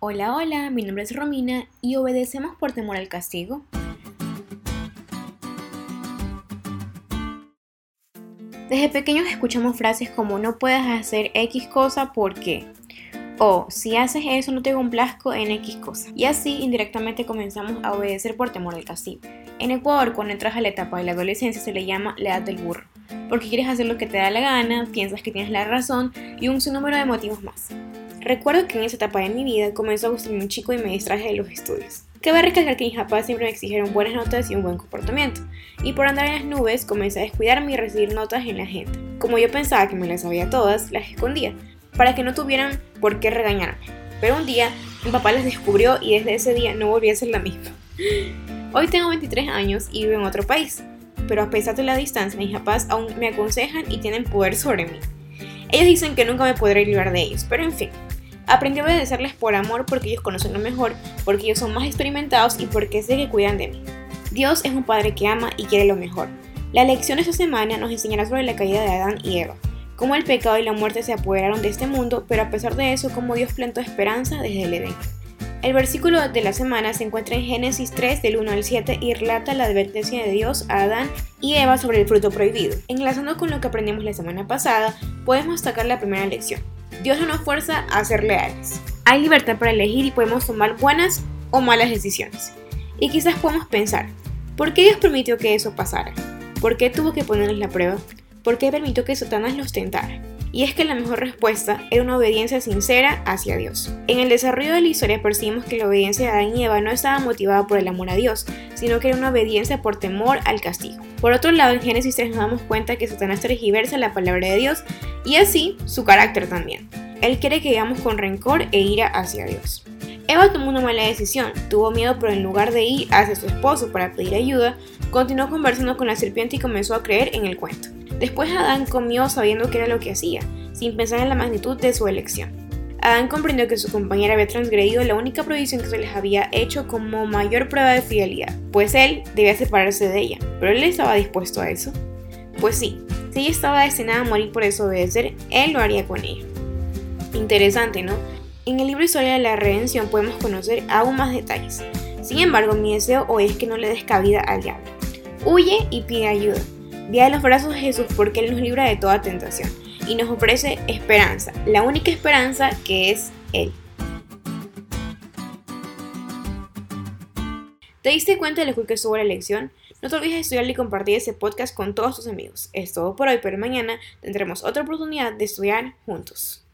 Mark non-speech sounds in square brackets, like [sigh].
Hola, hola, mi nombre es Romina y obedecemos por temor al castigo. Desde pequeños escuchamos frases como no puedes hacer X cosa porque o si haces eso no te complazco en X cosa. Y así indirectamente comenzamos a obedecer por temor al castigo. En Ecuador, cuando entras a la etapa de la adolescencia, se le llama la edad del burro, porque quieres hacer lo que te da la gana, piensas que tienes la razón y un sinnúmero de motivos más. Recuerdo que en esa etapa de mi vida comenzó a gustarme un chico y me distraje de los estudios. Cabe recalcar que mis papás siempre me exigieron buenas notas y un buen comportamiento, y por andar en las nubes comencé a descuidarme y recibir notas en la gente. Como yo pensaba que me las sabía todas, las escondía, para que no tuvieran por qué regañarme. Pero un día mi papá las descubrió y desde ese día no volví a ser la misma. [laughs] Hoy tengo 23 años y vivo en otro país, pero a pesar de la distancia, mis papás aún me aconsejan y tienen poder sobre mí. Ellos dicen que nunca me podré librar de ellos, pero en fin, Aprendí a obedecerles por amor porque ellos conocen lo mejor, porque ellos son más experimentados y porque sé que cuidan de mí. Dios es un Padre que ama y quiere lo mejor. La lección de esta semana nos enseñará sobre la caída de Adán y Eva, cómo el pecado y la muerte se apoderaron de este mundo, pero a pesar de eso, cómo Dios plantó esperanza desde el Edén. El versículo de la semana se encuentra en Génesis 3 del 1 al 7 y relata la advertencia de Dios a Adán y Eva sobre el fruto prohibido. Enlazando con lo que aprendimos la semana pasada, podemos destacar la primera lección. Dios no nos fuerza a ser leales. Hay libertad para elegir y podemos tomar buenas o malas decisiones. Y quizás podemos pensar, ¿por qué Dios permitió que eso pasara? ¿Por qué tuvo que ponerles la prueba? ¿Por qué permitió que Satanás los tentara? Y es que la mejor respuesta era una obediencia sincera hacia Dios. En el desarrollo de la historia percibimos que la obediencia de Adán y Eva no estaba motivada por el amor a Dios, sino que era una obediencia por temor al castigo. Por otro lado, en Génesis 3 nos damos cuenta que Satanás tergiversa la palabra de Dios y así su carácter también. Él quiere que vayamos con rencor e ira hacia Dios. Eva tomó una mala decisión, tuvo miedo, pero en lugar de ir hacia su esposo para pedir ayuda, continuó conversando con la serpiente y comenzó a creer en el cuento. Después Adán comió sabiendo que era lo que hacía, sin pensar en la magnitud de su elección. Adán comprendió que su compañera había transgredido la única prohibición que se les había hecho como mayor prueba de fidelidad, pues él debía separarse de ella. ¿Pero él estaba dispuesto a eso? Pues sí, si ella estaba destinada a morir por desobedecer, él lo haría con ella. Interesante, ¿no? En el libro Historia de la Redención podemos conocer aún más detalles. Sin embargo, mi deseo hoy es que no le des cabida al diablo. Huye y pide ayuda. Ve a los brazos de Jesús porque Él nos libra de toda tentación y nos ofrece esperanza, la única esperanza que es Él. ¿Te diste cuenta de lo que estuvo la lección? No te olvides de estudiar y compartir ese podcast con todos tus amigos. Es todo por hoy, pero mañana tendremos otra oportunidad de estudiar juntos.